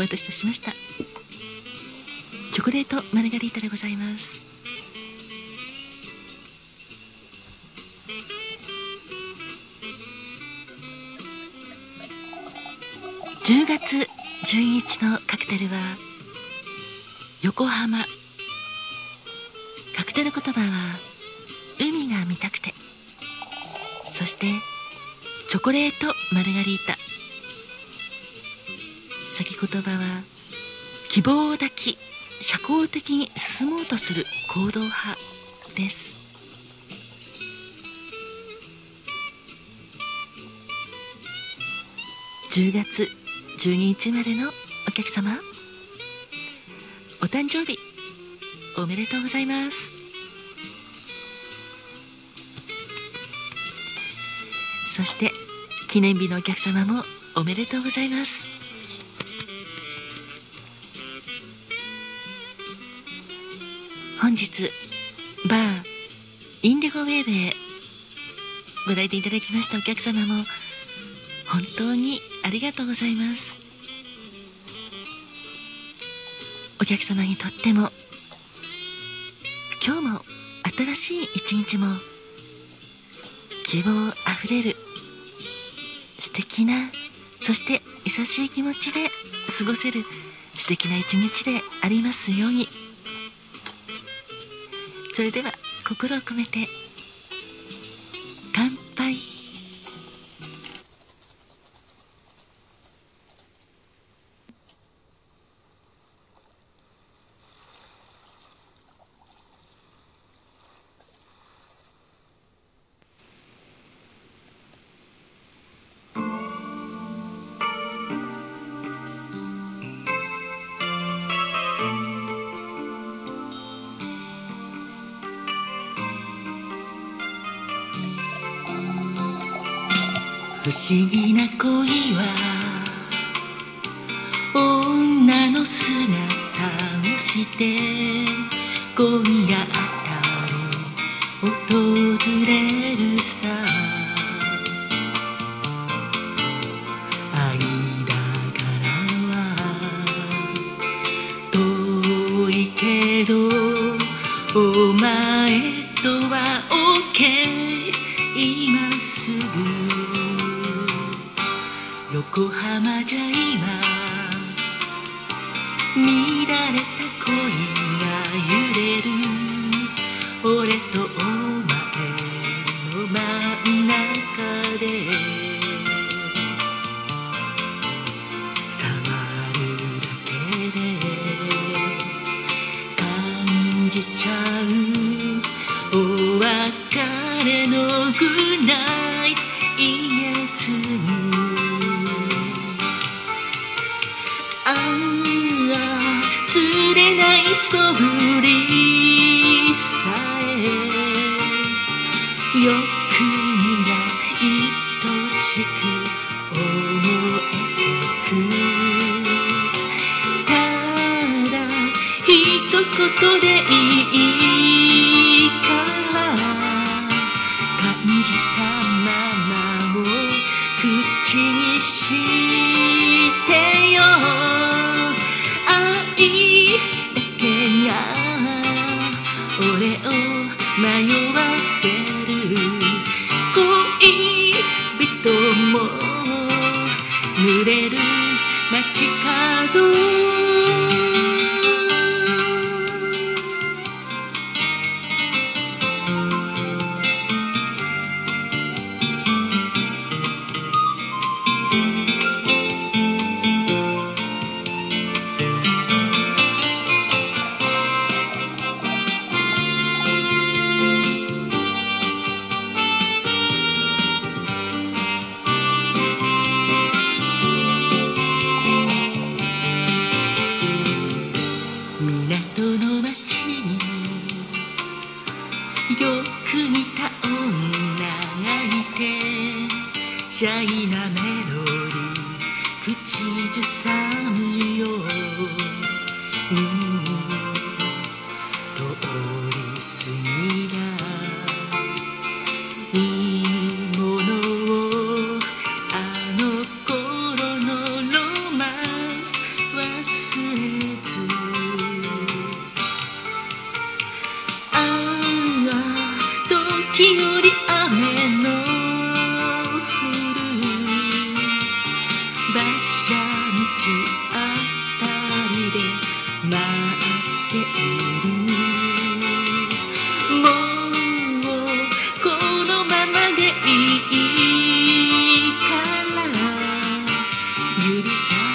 待たせいたしました。チョコレートマルガリータでございます。10月12日のカクテルは横浜。カクテル言葉は海が見たくて。そしてチョコレートマルガリータ先言葉は希望を抱き社交的に進もうとする行動派です。10月12日までのお客様お誕生日おめでとうございます。そして記念日のお客様もおめでとうございます。本日バーインディゴウェーブへご来店いただきましたお客様も本当にありがとうございます。お客様にとっても今日も新しい一日も希望あふれる素敵なそして優しい気持ちで過ごせる素敵な一日でありますように。それでは心を込めて不思議な恋は女の姿をして恋が当たり訪れるさ。愛だからは遠いけどお前とは OK 今すぐ横浜じゃ今見られた恋が揺れる。俺とお前の真ん中で触るだけで感じちゃう。お別れのグナイイエスあれない素振りさえ。よくには愛しく思えてく。ただ一言でいいか。ら濡れる街角よく似た女がいてシャイなメロディー口ずさむよ、指先